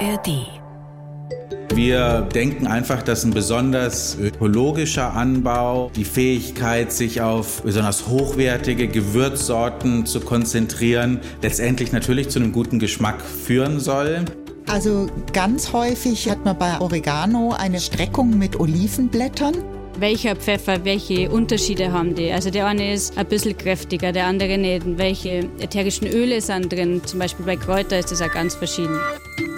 ARD. Wir denken einfach, dass ein besonders ökologischer Anbau, die Fähigkeit, sich auf besonders hochwertige Gewürzsorten zu konzentrieren, letztendlich natürlich zu einem guten Geschmack führen soll. Also ganz häufig hat man bei Oregano eine Streckung mit Olivenblättern. Welcher Pfeffer, welche Unterschiede haben die? Also der eine ist ein bisschen kräftiger, der andere nicht. Welche ätherischen Öle sind drin? Zum Beispiel bei Kräuter ist das auch ganz verschieden.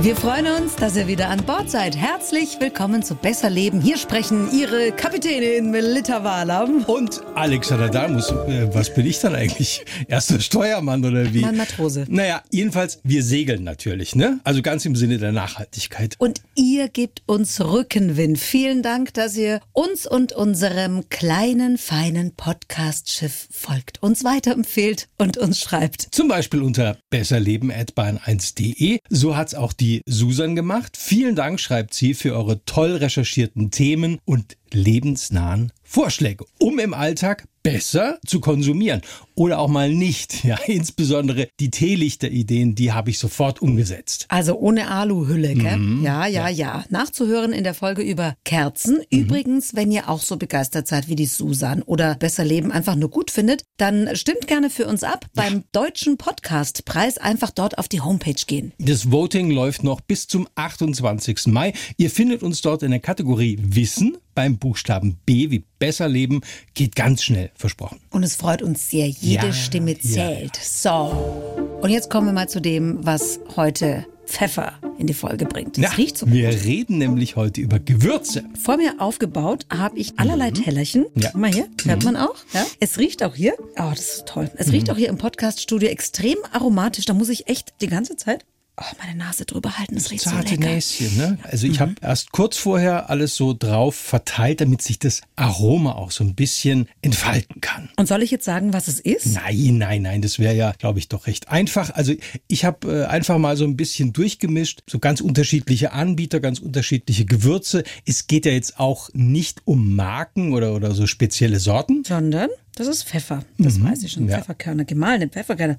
Wir freuen uns, dass ihr wieder an Bord seid. Herzlich willkommen zu Besser Leben. Hier sprechen Ihre Kapitänin Melita Walam. Und Alexander Dalmus, äh, was bin ich dann eigentlich? Erster Steuermann oder wie? Mein Matrose. Naja, jedenfalls, wir segeln natürlich, ne? Also ganz im Sinne der Nachhaltigkeit. Und ihr gebt uns Rückenwind. Vielen Dank, dass ihr uns und unserem kleinen, feinen Podcast-Schiff folgt, uns weiterempfehlt und uns schreibt. Zum Beispiel unter besserleben.bahn1.de. So hat's auch die Susan gemacht. Vielen Dank, schreibt sie, für eure toll recherchierten Themen und lebensnahen Vorschläge, um im Alltag besser zu konsumieren oder auch mal nicht. Ja, insbesondere die Teelichter-Ideen, die habe ich sofort umgesetzt. Also ohne Aluhülle, gell? Mhm. Ja, ja, ja, Nachzuhören in der Folge über Kerzen. Mhm. Übrigens, wenn ihr auch so begeistert seid wie die Susan oder Besser Leben einfach nur gut findet, dann stimmt gerne für uns ab beim ja. Deutschen Podcastpreis. Einfach dort auf die Homepage gehen. Das Voting läuft noch bis zum 28. Mai. Ihr findet uns dort in der Kategorie Wissen beim Buchstaben B wie besser leben geht ganz schnell, versprochen. Und es freut uns sehr, jede ja, Stimme zählt. Ja. So, und jetzt kommen wir mal zu dem, was heute Pfeffer in die Folge bringt. Das ja, riecht so gut. Wir reden nämlich heute über Gewürze. Vor mir aufgebaut habe ich allerlei mhm. Tellerchen. Ja. Guck mal hier, hört mhm. man auch. Ja? Es riecht auch hier. Oh, das ist toll. Es mhm. riecht auch hier im Podcaststudio extrem aromatisch. Da muss ich echt die ganze Zeit oh, meine Nase drüber halten. Das riecht Zarte so lecker. Näschen, ne? Also ich mhm. habe erst kurz vorher alles so drauf verteilt, damit sich das Aroma auch so ein bisschen entfalten kann. Und soll ich jetzt sagen, was es ist? Nein, nein, nein, das wäre ja, glaube ich, doch recht einfach. Also ich habe äh, einfach mal so ein bisschen durchgemischt, so ganz unterschiedliche Anbieter, ganz unterschiedliche Gewürze. Es geht ja jetzt auch nicht um Marken oder, oder so spezielle Sorten. Sondern das ist Pfeffer. Das mhm. weiß ich schon. Ja. Pfefferkörner, gemahlene Pfefferkörner.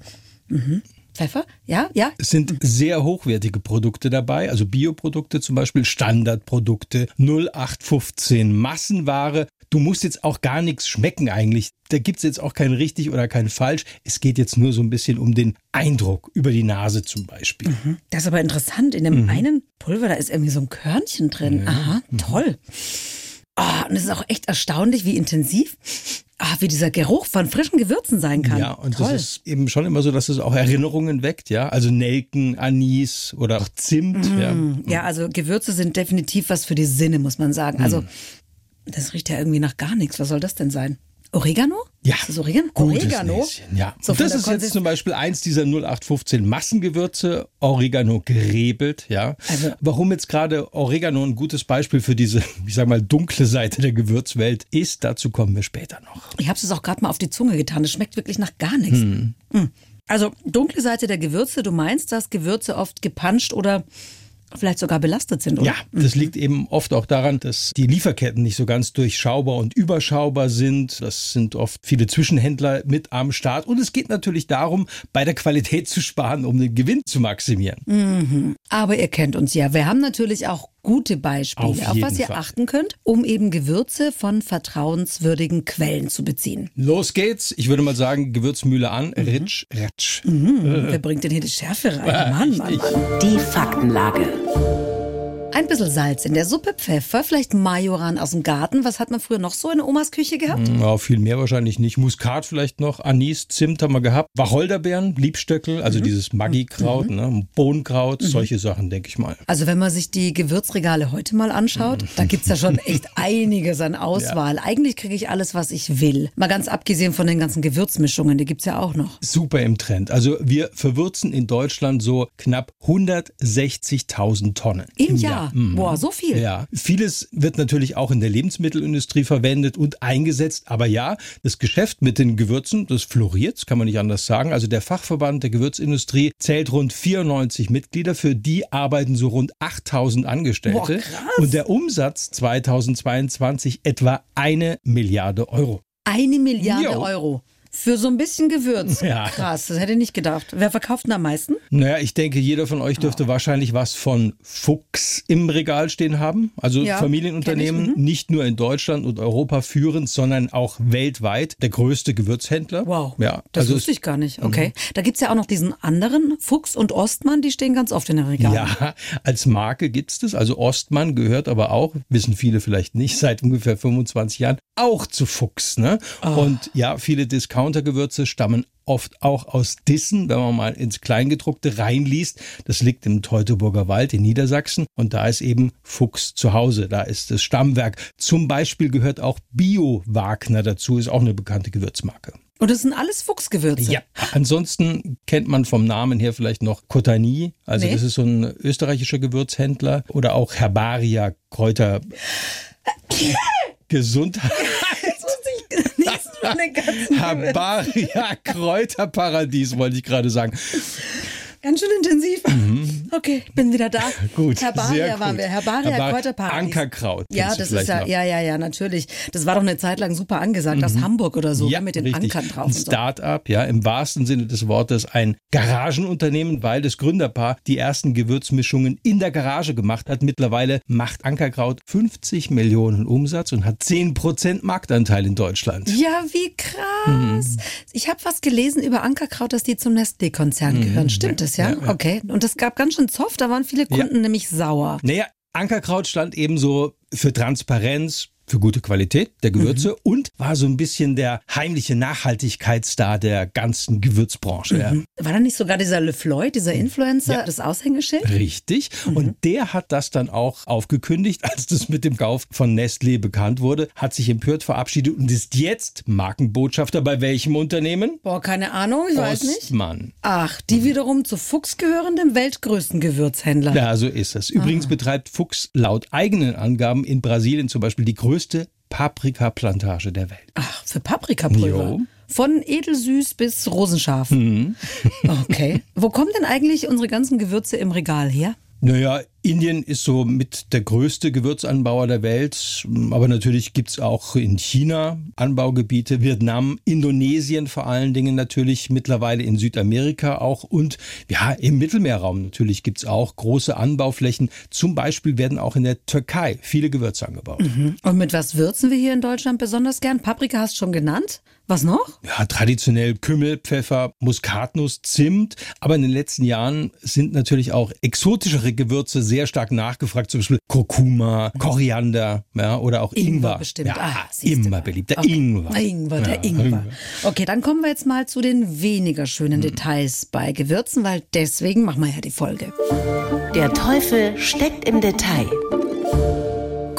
Mhm. Pfeffer, ja, ja. Es sind sehr hochwertige Produkte dabei, also Bioprodukte zum Beispiel, Standardprodukte, 0815 Massenware. Du musst jetzt auch gar nichts schmecken eigentlich. Da gibt es jetzt auch kein richtig oder kein falsch. Es geht jetzt nur so ein bisschen um den Eindruck über die Nase zum Beispiel. Mhm. Das ist aber interessant. In dem mhm. einen Pulver, da ist irgendwie so ein Körnchen drin. Ja. Aha, mhm. Oh, und es ist auch echt erstaunlich, wie intensiv ah, wie dieser Geruch von frischen Gewürzen sein kann. Ja, und Toll. das ist eben schon immer so, dass es auch Erinnerungen weckt, ja. Also Nelken, Anis oder auch Zimt. Mm, ja. ja, also Gewürze sind definitiv was für die Sinne, muss man sagen. Also, mm. das riecht ja irgendwie nach gar nichts. Was soll das denn sein? Oregano? Ja. Ist das Oregano? Oregano? Näschen, ja. So das ist jetzt zum Beispiel eins dieser 0815 Massengewürze, Oregano gerebelt, ja. Also, Warum jetzt gerade Oregano ein gutes Beispiel für diese, ich sag mal, dunkle Seite der Gewürzwelt ist, dazu kommen wir später noch. Ich habe es auch gerade mal auf die Zunge getan. Es schmeckt wirklich nach gar nichts. Hm. Hm. Also dunkle Seite der Gewürze, du meinst, dass Gewürze oft gepanscht oder vielleicht sogar belastet sind, oder? Ja, das mhm. liegt eben oft auch daran, dass die Lieferketten nicht so ganz durchschaubar und überschaubar sind. Das sind oft viele Zwischenhändler mit am Start. Und es geht natürlich darum, bei der Qualität zu sparen, um den Gewinn zu maximieren. Mhm. Aber ihr kennt uns ja. Wir haben natürlich auch gute Beispiele, auf, auf was ihr Fall. achten könnt, um eben Gewürze von vertrauenswürdigen Quellen zu beziehen. Los geht's. Ich würde mal sagen, Gewürzmühle an. Mhm. Ritsch, ratsch. Mhm. Äh. Wer bringt denn hier die Schärfe rein? Mann, Mann, Mann. Die Faktenlage. Thank you. Ein bisschen Salz in der Suppe, Pfeffer, vielleicht Majoran aus dem Garten. Was hat man früher noch so in Omas Küche gehabt? Hm, ja, viel mehr wahrscheinlich nicht. Muskat vielleicht noch, Anis, Zimt haben wir gehabt. Wacholderbeeren, Liebstöckel, also mhm. dieses Maggi-Kraut, mhm. ne? Bohnenkraut, mhm. solche Sachen, denke ich mal. Also wenn man sich die Gewürzregale heute mal anschaut, mhm. da gibt es ja schon echt einiges an Auswahl. Ja. Eigentlich kriege ich alles, was ich will. Mal ganz abgesehen von den ganzen Gewürzmischungen, die gibt es ja auch noch. Super im Trend. Also wir verwürzen in Deutschland so knapp 160.000 Tonnen im, im Jahr. Jahr. Mhm. boah, so viel. Ja, vieles wird natürlich auch in der Lebensmittelindustrie verwendet und eingesetzt. Aber ja, das Geschäft mit den Gewürzen, das floriert, das kann man nicht anders sagen. Also der Fachverband der Gewürzindustrie zählt rund 94 Mitglieder. Für die arbeiten so rund 8000 Angestellte. Boah, krass. Und der Umsatz 2022 etwa eine Milliarde Euro. Eine Milliarde Jo. Euro. Für so ein bisschen Gewürz. Ja. Krass, das hätte ich nicht gedacht. Wer verkauft denn am meisten? Naja, ich denke, jeder von euch dürfte wahrscheinlich was von Fuchs im Regal stehen haben. Also Ja, Familienunternehmen, mhm. nicht nur in Deutschland und Europa führend, sondern auch weltweit der größte Gewürzhändler. Wow. Ja, Das also wusste ich gar nicht. Okay. Da gibt's ja auch noch diesen anderen, Fuchs und Ostmann, die stehen ganz oft in den Regalen. Ja, als Marke gibt's das. Also Ostmann gehört aber auch, wissen viele vielleicht nicht, seit ungefähr 25 Jahren auch zu Fuchs. Ne? Ah. Und ja, viele Discountergewürze stammen oft auch aus Dissen, wenn man mal ins Kleingedruckte reinliest. Das liegt im Teutoburger Wald in Niedersachsen und da ist eben Fuchs zu Hause. Da ist das Stammwerk. Zum Beispiel gehört auch Bio-Wagner dazu, ist auch eine bekannte Gewürzmarke. Und das sind alles Fuchsgewürze. Ja, ansonsten kennt man vom Namen her vielleicht noch Kotani, also Nee. das ist so ein österreichischer Gewürzhändler oder auch Herbaria Kräuter Gesundheit. Gewürzen. Herbaria Kräuterparadies wollte ich gerade sagen. Ganz schön intensiv. Okay, ich bin wieder da. Mhm. Gut, Herbaria sehr gut. waren wir. Herbaria Herbar- Kräuterparadies. Ankerkraut. Ja, das ist ja, noch. ja, ja, ja, natürlich. Das war doch eine Zeit lang super angesagt aus Hamburg oder so, Mhm. Ja, mit den richtig. Ankern drauf Ein. Start-up, ja, im wahrsten Sinne des Wortes ein Garagenunternehmen, weil das Gründerpaar die ersten Gewürzmischungen in der Garage gemacht hat. Mittlerweile macht Ankerkraut 50 Millionen Umsatz und hat 10% Marktanteil in Deutschland. Ja, wie krass. Mhm. Ich habe was gelesen über Ankerkraut, dass die zum Nestlé-Konzern gehören. Stimmt das, ja? Mhm. ja, ja. Okay. Und das gab ganz schön Zoff, da waren viele Kunden nämlich sauer. Naja, Ankerkraut stand ebenso für Transparenz, für gute Qualität der Gewürze und war so ein bisschen der heimliche Nachhaltigkeitsstar der ganzen Gewürzbranche. Ja. War da nicht sogar dieser Le Floyd, dieser Influencer, das Aushängeschild? Richtig. Und der hat das dann auch aufgekündigt, als das mit dem Kauf von Nestlé bekannt wurde, hat sich empört verabschiedet und ist jetzt Markenbotschafter bei welchem Unternehmen? Boah, keine Ahnung, ich weiß nicht. Ostmann. Ach, die wiederum zu Fuchs gehören, dem weltgrößten Gewürzhändler. Ja, so ist es. Übrigens betreibt Fuchs laut eigenen Angaben in Brasilien zum Beispiel die größte Paprikaplantage der Welt. Ach, für Paprikapulver. Jo. Von edelsüß bis rosenscharf. Mhm. Okay. Wo kommen denn eigentlich unsere ganzen Gewürze im Regal her? Naja, Indien ist so mit der größte Gewürzanbauer der Welt, aber natürlich gibt's auch in China Anbaugebiete, Vietnam, Indonesien vor allen Dingen natürlich, mittlerweile in Südamerika auch und ja, im Mittelmeerraum natürlich gibt's auch große Anbauflächen. Zum Beispiel werden auch in der Türkei viele Gewürze angebaut. Und mit was würzen wir hier in Deutschland besonders gern? Paprika hast du schon genannt. Was noch? Ja, traditionell Kümmel, Pfeffer, Muskatnuss, Zimt. Aber in den letzten Jahren sind natürlich auch exotischere Gewürze sehr stark nachgefragt. Zum Beispiel Kurkuma, Koriander ja, oder auch Ingwer. bestimmt. Ja, Ah, immer mal. beliebt. Der Okay. Ingwer. Ingwer, der Ja, Ingwer. Okay, dann kommen wir jetzt mal zu den weniger schönen Details bei Gewürzen, weil deswegen machen wir ja die Folge. Der Teufel steckt im Detail.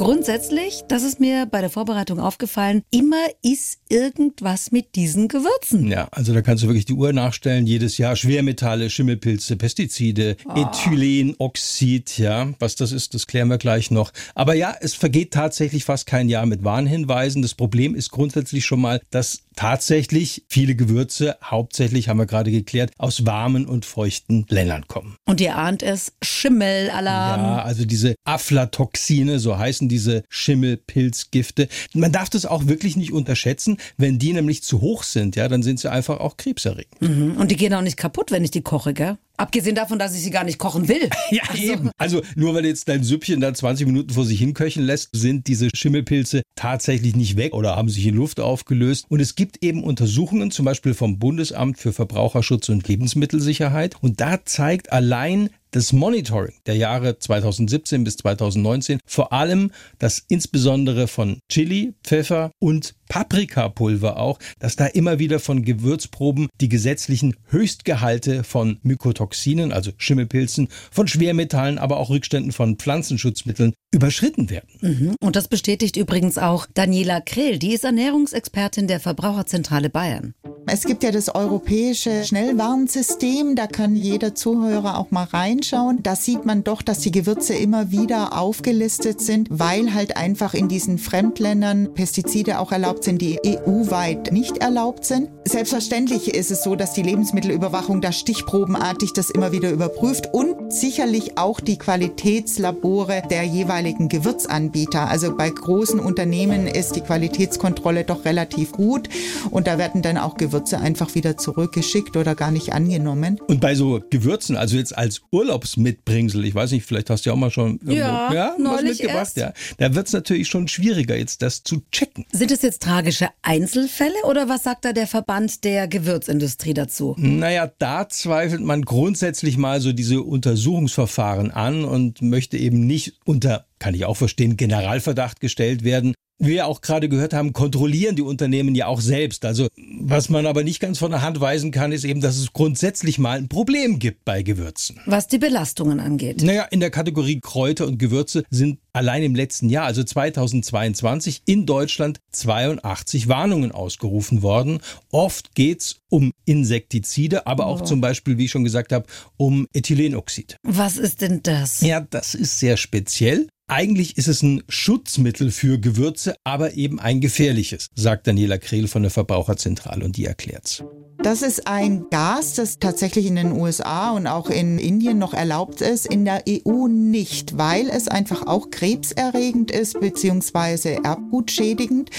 Grundsätzlich, das ist mir bei der Vorbereitung aufgefallen, immer ist irgendwas mit diesen Gewürzen. Ja, also da kannst du wirklich die Uhr nachstellen. Jedes Jahr Schwermetalle, Schimmelpilze, Pestizide, Ethylenoxid, ja. Was das ist, das klären wir gleich noch. Aber ja, es vergeht tatsächlich fast kein Jahr mit Warnhinweisen. Das Problem ist grundsätzlich schon mal, dass tatsächlich viele Gewürze, hauptsächlich haben wir gerade geklärt, aus warmen und feuchten Ländern kommen. Und ihr ahnt es, Schimmelalarm. Ja, also diese Aflatoxine, so heißen diese Schimmelpilzgifte. Man darf das auch wirklich nicht unterschätzen. Wenn die nämlich zu hoch sind, ja, dann sind sie einfach auch krebserregend. Mhm. Und die gehen auch nicht kaputt, wenn ich die koche, gell? Abgesehen davon, dass ich sie gar nicht kochen will. Ja, eben. Also nur weil jetzt dein Süppchen da 20 Minuten vor sich hinköcheln lässt, sind diese Schimmelpilze tatsächlich nicht weg oder haben sich in Luft aufgelöst. Und es gibt eben Untersuchungen, zum Beispiel vom Bundesamt für Verbraucherschutz und Lebensmittelsicherheit. Und da zeigt allein das Monitoring der Jahre 2017 bis 2019 vor allem, dass insbesondere von Chili, Pfeffer und Paprikapulver auch, dass da immer wieder von Gewürzproben die gesetzlichen Höchstgehalte von Mykotoxinen, also Schimmelpilzen, von Schwermetallen, aber auch Rückständen von Pflanzenschutzmitteln überschritten werden. Mhm. Und das bestätigt übrigens auch Daniela Krehl, die ist Ernährungsexpertin der Verbraucherzentrale Bayern. Es gibt ja das europäische Schnellwarnsystem, da kann jeder Zuhörer auch mal reinschauen. Da sieht man doch, dass die Gewürze immer wieder aufgelistet sind, weil halt einfach in diesen Fremdländern Pestizide auch erlaubt sind, die EU-weit nicht erlaubt sind. Selbstverständlich ist es so, dass die Lebensmittelüberwachung da stichprobenartig das immer wieder überprüft und sicherlich auch die Qualitätslabore der jeweiligen Gewürzanbieter. Also bei großen Unternehmen ist die Qualitätskontrolle doch relativ gut und da werden dann auch Gewürze einfach wieder zurückgeschickt oder gar nicht angenommen. Und bei so Gewürzen, also jetzt als Urlaubsmitbringsel, ich weiß nicht, vielleicht hast du ja auch mal schon irgendwo, Ja, ja, was neulich mitgebracht, erst. ja. Da wird es natürlich schon schwieriger, jetzt das zu checken. Sind es jetzt tragische Einzelfälle oder was sagt da der Verband der Gewürzindustrie dazu? Naja, da zweifelt man grundsätzlich mal so diese Untersuchungsverfahren an und möchte eben nicht unter, kann ich auch verstehen, Generalverdacht gestellt werden. Wie wir auch gerade gehört haben, kontrollieren die Unternehmen ja auch selbst. Also was man aber nicht ganz von der Hand weisen kann, ist eben, dass es grundsätzlich mal ein Problem gibt bei Gewürzen. Was die Belastungen angeht. Naja, in der Kategorie Kräuter und Gewürze sind allein im letzten Jahr, also 2022, in Deutschland 82 Warnungen ausgerufen worden. Oft geht's um Insektizide, aber auch zum Beispiel, wie ich schon gesagt habe, um Ethylenoxid. Was ist denn das? Ja, das ist sehr speziell. Eigentlich ist es ein Schutzmittel für Gewürze, aber eben ein gefährliches, sagt Daniela Krehl von der Verbraucherzentrale und die erklärt's. Das ist ein Gas, das tatsächlich in den USA und auch in Indien noch erlaubt ist, in der EU nicht, weil es einfach auch krebserregend ist beziehungsweise erbgutschädigend.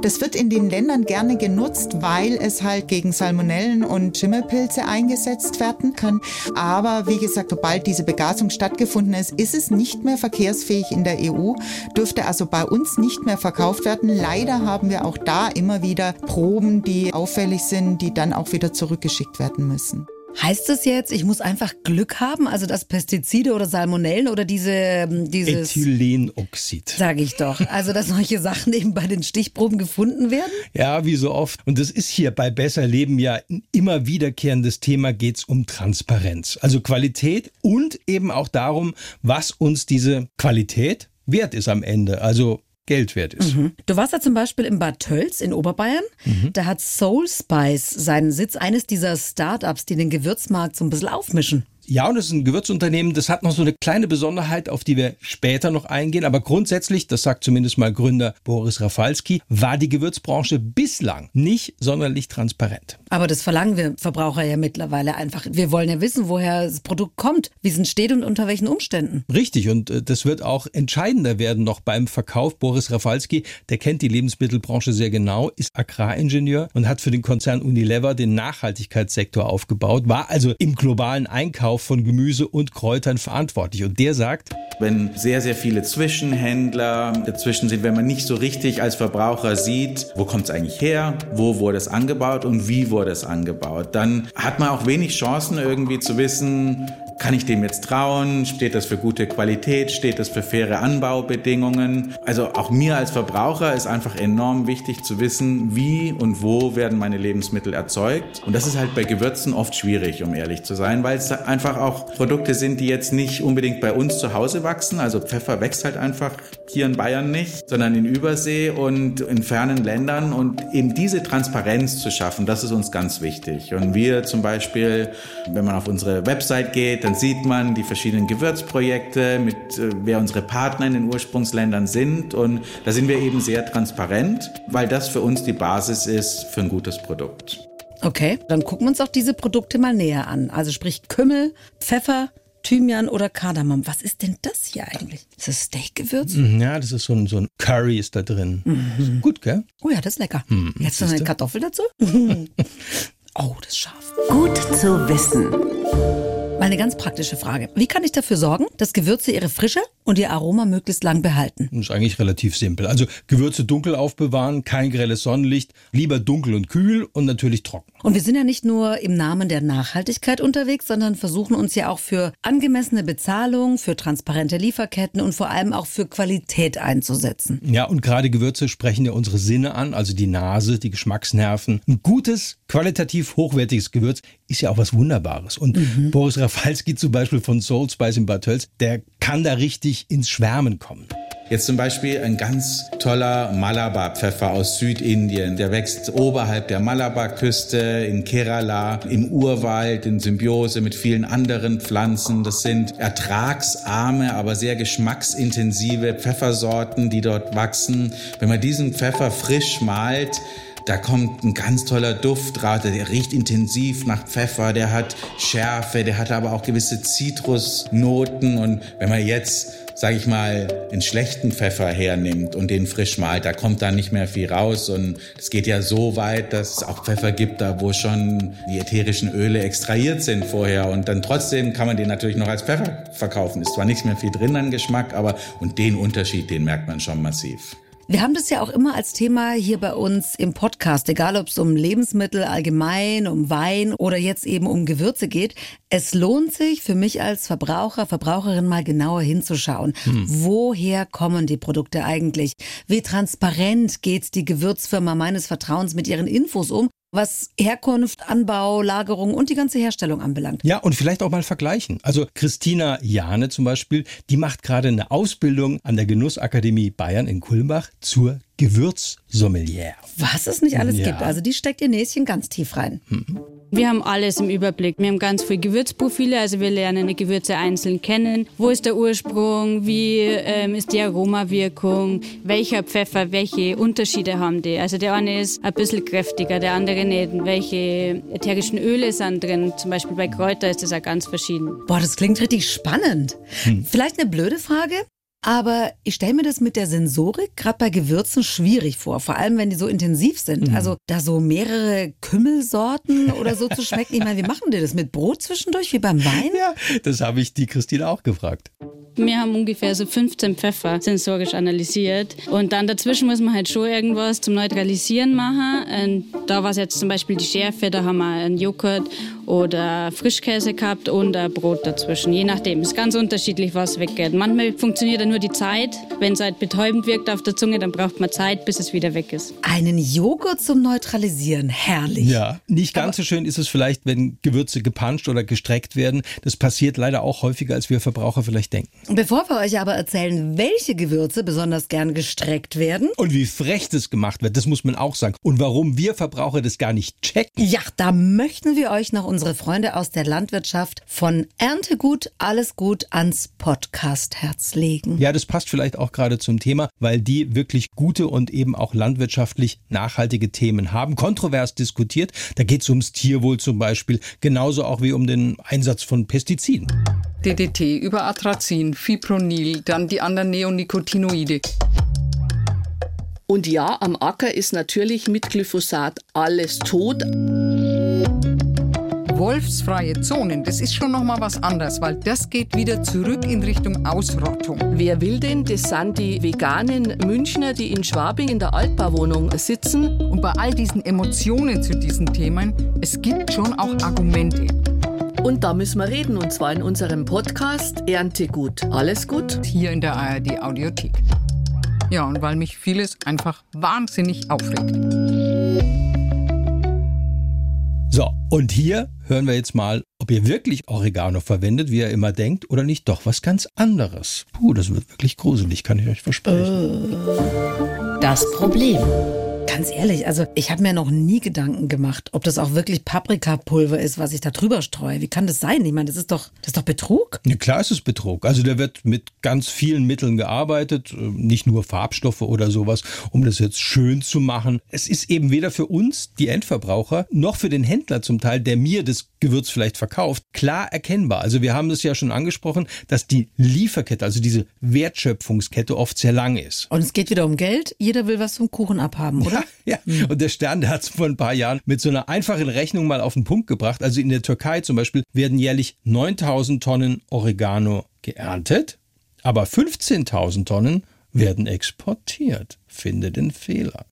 Das wird in den Ländern gerne genutzt, weil es halt gegen Salmonellen und Schimmelpilze eingesetzt werden kann. Aber wie gesagt, sobald diese Begasung stattgefunden ist, ist es nicht mehr verkehrsfähig in der EU, dürfte also bei uns nicht mehr verkauft werden. Leider haben wir auch da immer wieder Proben, die auffällig sind, die dann auch wieder zurückgeschickt werden müssen. Heißt das jetzt, ich muss einfach Glück haben, also dass Pestizide oder Salmonellen oder diese ähm, dieses Ethylenoxid. sage ich doch, also dass solche Sachen eben bei den Stichproben gefunden werden? Ja, wie so oft. Und das ist hier bei Besser Leben ja ein immer wiederkehrendes Thema, geht's um Transparenz. Also Qualität und eben auch darum, was uns diese Qualität wert ist am Ende. Also Geld wert ist. Du warst ja zum Beispiel in Bad Tölz in Oberbayern. Da hat Soul Spice seinen Sitz, eines dieser Startups, die den Gewürzmarkt so ein bisschen aufmischen. Ja, und es ist ein Gewürzunternehmen, das hat noch so eine kleine Besonderheit, auf die wir später noch eingehen. Aber grundsätzlich, das sagt zumindest mal Gründer Boris Rafalski, war die Gewürzbranche bislang nicht sonderlich transparent. Aber das verlangen wir Verbraucher ja mittlerweile einfach. Wir wollen ja wissen, woher das Produkt kommt, wie es entsteht und unter welchen Umständen. Richtig, und äh, das wird auch entscheidender werden noch beim Verkauf. Boris Rafalski, der kennt die Lebensmittelbranche sehr genau, ist Agraringenieur und hat für den Konzern Unilever den Nachhaltigkeitssektor aufgebaut, war also im globalen Einkauf von Gemüse und Kräutern verantwortlich. Und der sagt, Wenn sehr, sehr viele Zwischenhändler dazwischen sind, wenn man nicht so richtig als Verbraucher sieht, wo kommt es eigentlich her, wo wurde es angebaut und wie wurde es angebaut, dann hat man auch wenig Chancen irgendwie zu wissen, kann ich dem jetzt trauen? Steht das für gute Qualität? Steht das für faire Anbaubedingungen? Also auch mir als Verbraucher ist einfach enorm wichtig zu wissen, wie und wo werden meine Lebensmittel erzeugt. Und das ist halt bei Gewürzen oft schwierig, um ehrlich zu sein, weil es einfach auch Produkte sind, die jetzt nicht unbedingt bei uns zu Hause wachsen. Also Pfeffer wächst halt einfach hier in Bayern nicht, sondern in Übersee und in fernen Ländern. Und eben diese Transparenz zu schaffen, das ist uns ganz wichtig. Und wir zum Beispiel, wenn man auf unsere Website geht, dann sieht man die verschiedenen Gewürzprojekte, mit äh, wer unsere Partner in den Ursprungsländern sind. Und da sind wir eben sehr transparent, weil das für uns die Basis ist für ein gutes Produkt. Okay, dann gucken wir uns auch diese Produkte mal näher an. Also sprich Kümmel, Pfeffer, Thymian oder Kardamom. Was ist denn das hier eigentlich? Ist das Steakgewürz? ja, das ist so ein, so ein Curry ist da drin. Ist Gut, gell? Oh ja, das ist lecker. Jetzt noch eine Kartoffel dazu? oh, das ist scharf. Gut zu wissen. Eine ganz praktische Frage. Wie kann ich dafür sorgen, dass Gewürze ihre Frische und ihr Aroma möglichst lang behalten? Das ist eigentlich relativ simpel. Also Gewürze dunkel aufbewahren, kein grelles Sonnenlicht, lieber dunkel und kühl und natürlich trocken. Und wir sind ja nicht nur im Namen der Nachhaltigkeit unterwegs, sondern versuchen uns ja auch für angemessene Bezahlung, für transparente Lieferketten und vor allem auch für Qualität einzusetzen. Ja, und gerade Gewürze sprechen ja unsere Sinne an, also die Nase, die Geschmacksnerven. Ein gutes, qualitativ hochwertiges Gewürz ist ja auch was Wunderbares. Und mhm. Boris Rafalski zum Beispiel von Soul Spice in Bad Tölz, der kann da richtig ins Schwärmen kommen. Jetzt zum Beispiel ein ganz toller Malabar-Pfeffer aus Südindien. Der wächst oberhalb der Malabar-Küste in Kerala, im Urwald, in Symbiose mit vielen anderen Pflanzen. Das sind ertragsarme, aber sehr geschmacksintensive Pfeffersorten, die dort wachsen. Wenn man diesen Pfeffer frisch malt, da kommt ein ganz toller Duft raus, der riecht intensiv nach Pfeffer, der hat Schärfe, der hat aber auch gewisse Zitrusnoten. Und wenn man jetzt sage ich mal, einen schlechten Pfeffer hernimmt und den frisch malt, da kommt dann nicht mehr viel raus. Und es geht ja so weit, dass es auch Pfeffer gibt, da wo schon die ätherischen Öle extrahiert sind vorher. Und dann trotzdem kann man den natürlich noch als Pfeffer verkaufen. Ist zwar nicht mehr viel drin an Geschmack, aber und den Unterschied, den merkt man schon massiv. Wir haben das ja auch immer als Thema hier bei uns im Podcast, egal ob es um Lebensmittel allgemein, um Wein oder jetzt eben um Gewürze geht. Es lohnt sich für mich als Verbraucher, Verbraucherin mal genauer hinzuschauen. Hm. Woher kommen die Produkte eigentlich? Wie transparent geht die Gewürzfirma meines Vertrauens mit ihren Infos um? Was Herkunft, Anbau, Lagerung und die ganze Herstellung anbelangt. Ja, und vielleicht auch mal vergleichen. Also Christina Jahne zum Beispiel, die macht gerade eine Ausbildung an der Genussakademie Bayern in Kulmbach zur Gewürzsommelier. Was es nicht alles ja. gibt. Also die steckt ihr Näschen ganz tief rein. Mhm. Wir haben alles im Überblick. Wir haben ganz viele Gewürzprofile, also wir lernen die Gewürze einzeln kennen. Wo ist der Ursprung? Wie ähm, ist die Aromawirkung? Welcher Pfeffer? Welche Unterschiede haben die? Also der eine ist ein bisschen kräftiger, der andere nicht. Welche ätherischen Öle sind drin? Zum Beispiel bei Kräuter ist das auch ganz verschieden. Boah, das klingt richtig spannend. Hm. Vielleicht eine blöde Frage? Aber ich stelle mir das mit der Sensorik gerade bei Gewürzen schwierig vor, vor allem wenn die so intensiv sind. Mhm. Also da so mehrere Kümmelsorten oder so zu schmecken. Ich meine, wie machen die das mit Brot zwischendurch wie beim Wein? Ja, das habe ich die Christine auch gefragt. Wir haben ungefähr so 15 Pfeffer sensorisch analysiert. Und dann dazwischen muss man halt schon irgendwas zum Neutralisieren machen. Und da war es jetzt zum Beispiel die Schärfe, da haben wir einen Joghurt oder Frischkäse gehabt und ein Brot dazwischen. Je nachdem. Es ist ganz unterschiedlich, was weggeht. Manchmal funktioniert ja nur die Zeit. Wenn es halt betäubend wirkt auf der Zunge, dann braucht man Zeit, bis es wieder weg ist. Einen Joghurt zum Neutralisieren. Herrlich. Ja, nicht ganz Aber so schön ist es vielleicht, wenn Gewürze gepanscht oder gestreckt werden. Das passiert leider auch häufiger, als wir Verbraucher vielleicht denken. Bevor wir euch aber erzählen, welche Gewürze besonders gern gestreckt werden. Und wie frech das gemacht wird, das muss man auch sagen. Und warum wir Verbraucher das gar nicht checken. Ja, da möchten wir euch noch unsere Freunde aus der Landwirtschaft von Erntegut alles gut ans Podcast-Herz legen. Ja, das passt vielleicht auch gerade zum Thema, weil die wirklich gute und eben auch landwirtschaftlich nachhaltige Themen haben. Kontrovers diskutiert. Da geht es ums Tierwohl zum Beispiel, genauso auch wie um den Einsatz von Pestiziden. DDT, über Atrazin, Fipronil, dann die anderen Neonicotinoide. Und ja, am Acker ist natürlich mit Glyphosat alles tot. Wolfsfreie Zonen, das ist schon noch mal was anderes, weil das geht wieder zurück in Richtung Ausrottung. Wer will denn? Das sind die veganen Münchner, die in Schwabing in der Altbauwohnung sitzen. Und bei all diesen Emotionen zu diesen Themen, es gibt schon auch Argumente. Und da müssen wir reden, und zwar in unserem Podcast Erntegut. Alles gut? Hier in der ARD Audiothek. Ja, und weil mich vieles einfach wahnsinnig aufregt. So, und hier hören wir jetzt mal, ob ihr wirklich Oregano verwendet, wie ihr immer denkt, oder nicht doch was ganz anderes. Puh, das wird wirklich gruselig, kann ich euch versprechen. Das Problem. Ganz ehrlich, also ich habe mir noch nie Gedanken gemacht, ob das auch wirklich Paprikapulver ist, was ich da drüber streue. Wie kann das sein? Ich meine, das ist doch, das ist doch Betrug. Ja, klar ist es Betrug. Also da wird mit ganz vielen Mitteln gearbeitet, äh, nicht nur Farbstoffe oder sowas, um das jetzt schön zu machen. Es ist eben weder für uns, die Endverbraucher, noch für den Händler zum Teil, der mir das Gewürz vielleicht verkauft, klar erkennbar. Also wir haben es ja schon angesprochen, dass die Lieferkette, also diese Wertschöpfungskette oft sehr lang ist. Und es geht wieder um Geld. Jeder will was vom Kuchen abhaben, oder? Ja, ja. Und der Stern, der hat es vor ein paar Jahren mit so einer einfachen Rechnung mal auf den Punkt gebracht. Also in der Türkei zum Beispiel werden jährlich 9000 Tonnen Oregano geerntet. Aber 15.000 Tonnen werden exportiert. Finde den Fehler.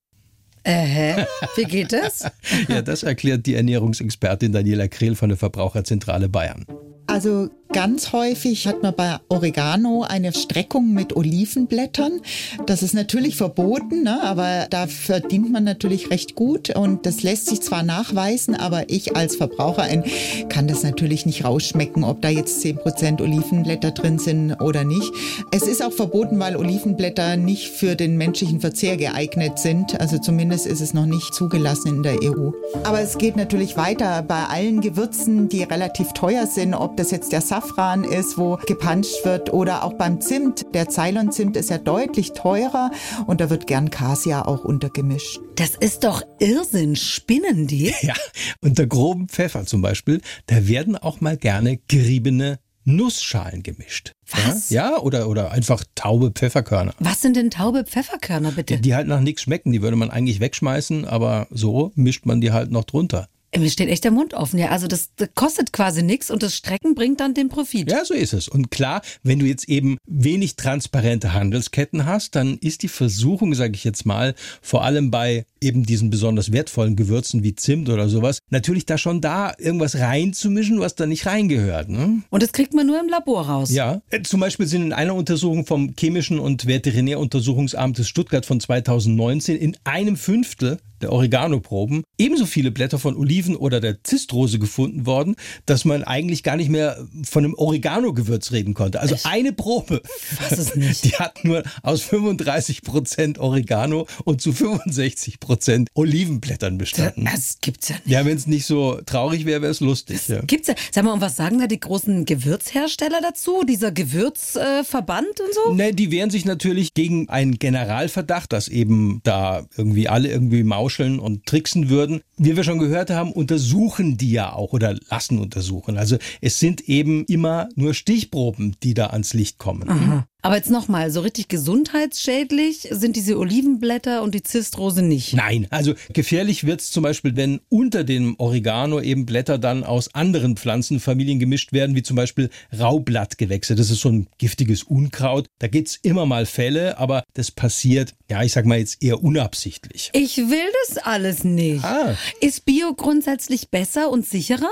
Äh, wie geht das? ja, das erklärt die Ernährungsexpertin Daniela Krehl von der Verbraucherzentrale Bayern. Also ganz häufig hat man bei Oregano eine Streckung mit Olivenblättern. Das ist natürlich verboten, ne? aber da verdient man natürlich recht gut und das lässt sich zwar nachweisen, aber ich als Verbraucherin kann das natürlich nicht rausschmecken, ob da jetzt 10% Olivenblätter drin sind oder nicht. Es ist auch verboten, weil Olivenblätter nicht für den menschlichen Verzehr geeignet sind. Also zumindest ist es noch nicht zugelassen in der EU. Aber es geht natürlich weiter bei allen Gewürzen, die relativ teuer sind, ob das jetzt der Safran ist, wo gepanscht wird oder auch beim Zimt. Der Ceylon-Zimt ist ja deutlich teurer und da wird gern Casia auch untergemischt. Das ist doch Irrsinn. Spinnen die? Ja, unter groben Pfeffer zum Beispiel, da werden auch mal gerne geriebene Nussschalen gemischt. Was? Ja, ja oder, oder einfach taube Pfefferkörner. Was sind denn taube Pfefferkörner bitte? Die, die halt nach nichts schmecken, die würde man eigentlich wegschmeißen, aber so mischt man die halt noch drunter. Mir steht echt der Mund offen. Ja, also das, das kostet quasi nichts und das Strecken bringt dann den Profit. Ja, so ist es. Und klar, wenn du jetzt eben wenig transparente Handelsketten hast, dann ist die Versuchung, sage ich jetzt mal, vor allem bei eben diesen besonders wertvollen Gewürzen wie Zimt oder sowas, natürlich da schon da irgendwas reinzumischen, was da nicht reingehört. Ne? Und das kriegt man nur im Labor raus. Ja, äh, zum Beispiel sind in einer Untersuchung vom Chemischen und Veterinäruntersuchungsamtes Stuttgart von 2019 in einem Fünftel der Oregano-Proben ebenso viele Blätter von Oliven oder der Zistrose gefunden worden, dass man eigentlich gar nicht mehr von einem Oregano-Gewürz reden konnte. Also Echt? eine Probe, Was ist nicht? die hat nur aus 35 Prozent Oregano und zu 65 Prozent Olivenblättern bestanden. Das gibt's ja nicht. Ja, wenn es nicht so traurig wäre, wäre es lustig. Ja. Gibt's ja. Sag mal, und was sagen da die großen Gewürzhersteller dazu? Dieser Gewürzverband äh, und so? Ne, die wehren sich natürlich gegen einen Generalverdacht, dass eben da irgendwie alle irgendwie mauscheln und tricksen würden. Wie wir schon gehört haben, untersuchen die ja auch oder lassen untersuchen. Also es sind eben immer nur Stichproben, die da ans Licht kommen. Aha. Aber jetzt nochmal, so richtig gesundheitsschädlich sind diese Olivenblätter und die Zistrose nicht. Nein, also gefährlich wird's zum Beispiel, wenn unter dem Oregano eben Blätter dann aus anderen Pflanzenfamilien gemischt werden, wie zum Beispiel Raublattgewächse. Das ist so ein giftiges Unkraut. Da gibt's immer mal Fälle, aber das passiert, ja, ich sag mal jetzt eher unabsichtlich. Ich will das alles nicht. Ah. Ist Bio grundsätzlich besser und sicherer?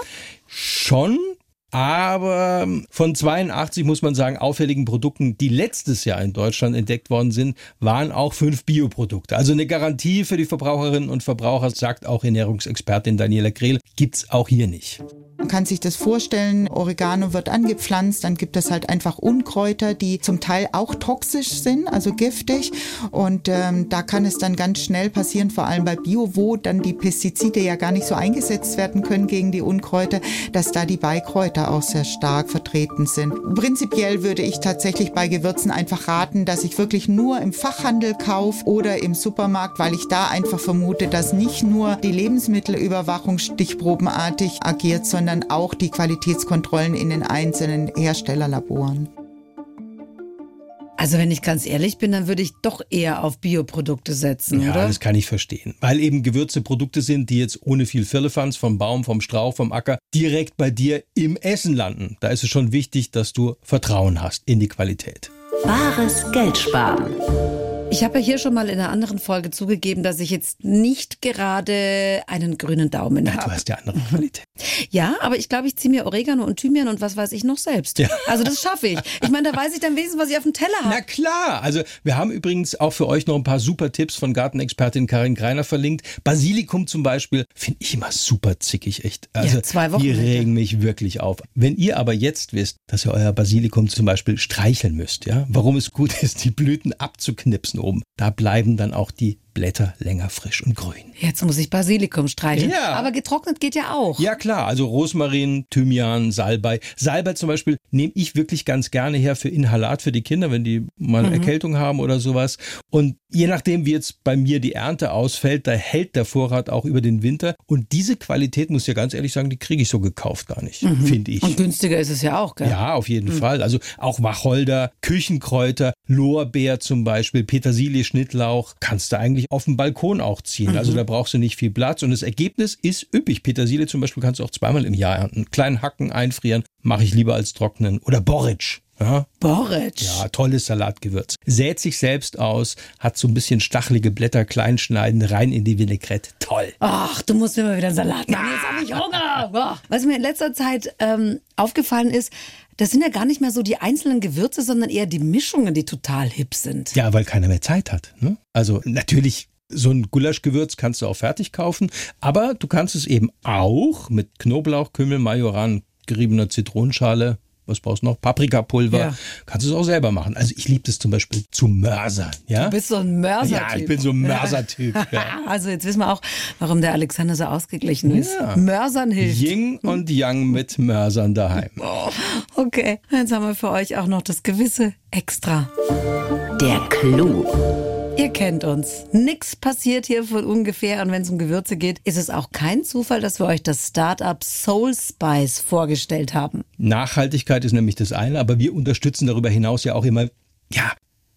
Schon, aber von 82 muss man sagen, auffälligen Produkten, die letztes Jahr in Deutschland entdeckt worden sind, waren auch fünf Bioprodukte. Also eine Garantie für die Verbraucherinnen und Verbraucher, sagt auch Ernährungsexpertin Daniela Grehl, gibt's auch hier nicht. Man kann sich das vorstellen, Oregano wird angepflanzt, dann gibt es halt einfach Unkräuter, die zum Teil auch toxisch sind, also giftig. Und ähm, da kann es dann ganz schnell passieren, vor allem bei Bio, wo dann die Pestizide ja gar nicht so eingesetzt werden können gegen die Unkräuter, dass da die Beikräuter auch sehr stark vertreten sind. Prinzipiell würde ich tatsächlich bei Gewürzen einfach raten, dass ich wirklich nur im Fachhandel kaufe oder im Supermarkt, weil ich da einfach vermute, dass nicht nur die Lebensmittelüberwachung stichprobenartig agiert, sondern auch die Qualitätskontrollen in den einzelnen Herstellerlaboren. Also wenn ich ganz ehrlich bin, dann würde ich doch eher auf Bioprodukte setzen, Ja, oder? das kann ich verstehen. Weil eben Gewürze Produkte sind, die jetzt ohne viel Firlefanz vom Baum, vom Strauch, vom Acker direkt bei dir im Essen landen. Da ist es schon wichtig, dass du Vertrauen hast in die Qualität. Bares Geld sparen. Ich habe ja hier schon mal in einer anderen Folge zugegeben, dass ich jetzt nicht gerade einen grünen Daumen Du habe. hast ja andere Qualität. Ja, aber ich glaube, ich ziehe mir Oregano und Thymian und was weiß ich noch selbst. Ja. Also das schaffe ich. Ich meine, da weiß ich dann wenigstens, was ich auf dem Teller Na habe. klar, also wir haben übrigens auch für euch noch ein paar super Tipps von Gartenexpertin Karin Greiner verlinkt. Basilikum zum Beispiel finde ich immer super zickig, echt. Also Ja, zwei Wochen die regen mich wirklich auf. Wenn ihr aber jetzt wisst, dass ihr euer Basilikum zum Beispiel streicheln müsst, ja, warum es gut ist, die Blüten abzuknipsen oben, da bleiben dann auch die Blätter länger frisch und grün. Jetzt muss ich Basilikum streicheln. Ja. Aber getrocknet geht ja auch. Ja klar, also Rosmarin, Thymian, Salbei. Salbei zum Beispiel nehme ich wirklich ganz gerne her für Inhalat für die Kinder, wenn die mal eine Erkältung haben oder sowas. Und je nachdem, wie jetzt bei mir die Ernte ausfällt, da hält der Vorrat auch über den Winter. Und diese Qualität, muss ich ja ganz ehrlich sagen, die kriege ich so gekauft gar nicht, finde ich. Und günstiger ist es ja auch, gell? Ja, auf jeden Fall. Also auch Wacholder, Küchenkräuter, Lorbeer zum Beispiel, Petersilie, Schnittlauch, kannst du eigentlich auf dem Balkon auch ziehen. Also da brauchst du nicht viel Platz und das Ergebnis ist üppig. Petersilie zum Beispiel kannst du auch zweimal im Jahr ernten. Kleinen Hacken einfrieren, mache ich lieber als trocknen. Oder Borretsch. Ja, Boric. ja, tolles Salatgewürz. Sät sich selbst aus, hat so ein bisschen stachelige Blätter, klein schneiden, rein in die Vinaigrette. Toll. Ach, du musst mir mal wieder einen Salat machen. Jetzt habe ich Hunger. Was mir in letzter Zeit ähm, aufgefallen ist, das sind ja gar nicht mehr so die einzelnen Gewürze, sondern eher die Mischungen, die total hip sind. Ja, weil keiner mehr Zeit hat. Ne? Also natürlich, so ein Gulaschgewürz kannst du auch fertig kaufen, aber du kannst es eben auch mit Knoblauch, Kümmel, Majoran, geriebener Zitronenschale, was brauchst du noch? Paprikapulver. Ja. Kannst du es auch selber machen. Also ich liebe das zum Beispiel zu mörsern. Ja? Du bist so ein Mörser. ja, ich bin so ein Mörsertyp. Ja. Also jetzt wissen wir auch, warum der Alexander so ausgeglichen ist. Ja. Mörsern hilft. Ying und Yang mit Mörsern daheim. Okay, jetzt haben wir für euch auch noch das gewisse Extra. Der Clou. Ihr kennt uns. Nix passiert hier von ungefähr. Und wenn es um Gewürze geht, ist es auch kein Zufall, dass wir euch das Startup Soul Spice vorgestellt haben. Nachhaltigkeit ist nämlich das eine, aber wir unterstützen darüber hinaus ja auch immer, ja,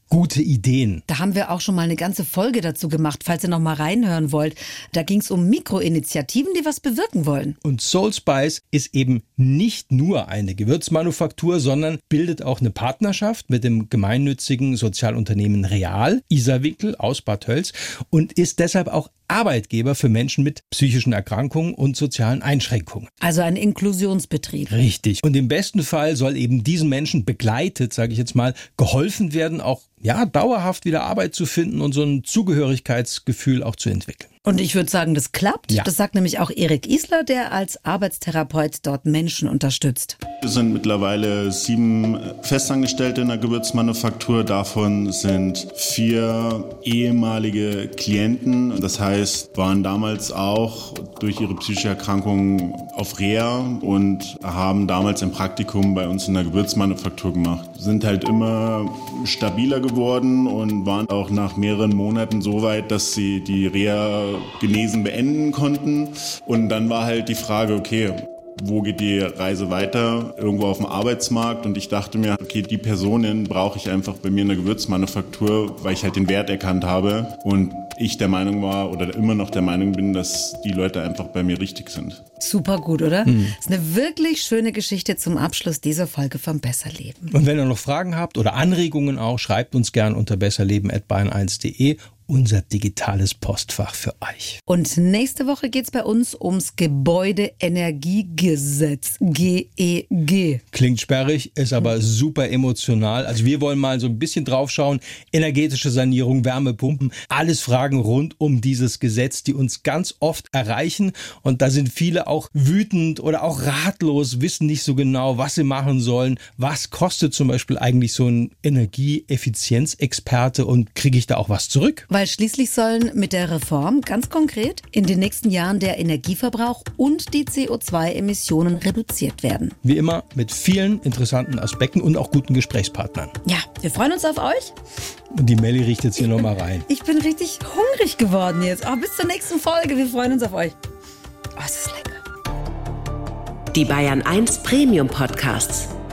gute Ideen. Da haben wir auch schon mal eine ganze Folge dazu gemacht, falls ihr noch mal reinhören wollt. Da ging es um Mikroinitiativen, die was bewirken wollen. Und Soul Spice ist eben nicht nur eine Gewürzmanufaktur, sondern bildet auch eine Partnerschaft mit dem gemeinnützigen Sozialunternehmen Real, Isarwinkel aus Bad Hölz und ist deshalb auch Arbeitgeber für Menschen mit psychischen Erkrankungen und sozialen Einschränkungen. Also ein Inklusionsbetrieb. Richtig. Und im besten Fall soll eben diesen Menschen begleitet, sage ich jetzt mal, geholfen werden, auch ja dauerhaft wieder Arbeit zu finden und so ein Zugehörigkeitsgefühl auch zu entwickeln. Und ich würde sagen, das klappt. Ja. Das sagt nämlich auch Erik Isler, der als Arbeitstherapeut dort Menschen unterstützt. Wir sind mittlerweile sieben Festangestellte in der Gewürzmanufaktur. Davon sind vier ehemalige Klienten. Das heißt, waren damals auch durch ihre psychische Erkrankung auf Reha und haben damals ein Praktikum bei uns in der Gewürzmanufaktur gemacht. Sind halt immer stabiler geworden und waren auch nach mehreren Monaten so weit, dass sie die Reha genesen beenden konnten. Und dann war halt die Frage, okay, wo geht die Reise weiter? Irgendwo auf dem Arbeitsmarkt. Und ich dachte mir, okay, die Personen brauche ich einfach bei mir in der Gewürzmanufaktur, weil ich halt den Wert erkannt habe. Und ich der Meinung war oder immer noch der Meinung bin, dass die Leute einfach bei mir richtig sind. Super gut, oder? Das ist eine wirklich schöne Geschichte zum Abschluss dieser Folge vom Besserleben. Und wenn ihr noch Fragen habt oder Anregungen auch, schreibt uns gern unter besserleben.bayern1.de, unser digitales Postfach für euch. Und nächste Woche geht's bei uns ums Gebäudeenergiegesetz, GEG. Klingt sperrig, ist aber super emotional. Also wir wollen mal so ein bisschen draufschauen. Energetische Sanierung, Wärmepumpen, alles Fragen rund um dieses Gesetz, die uns ganz oft erreichen. Und da sind viele auch wütend oder auch ratlos, wissen nicht so genau, was sie machen sollen. Was kostet zum Beispiel eigentlich so ein Energieeffizienzexperte und kriege ich da auch was zurück? Weil schließlich sollen mit der Reform ganz konkret in den nächsten Jahren der Energieverbrauch und die CO2-Emissionen reduziert werden. Wie immer mit vielen interessanten Aspekten und auch guten Gesprächspartnern. Ja, wir freuen uns auf euch. Und die Melli riecht jetzt hier nochmal rein. Ich bin richtig hungrig geworden jetzt. Oh, bis zur nächsten Folge. Wir freuen uns auf euch. Oh, es ist lecker. Die Bayern 1 Premium Podcasts.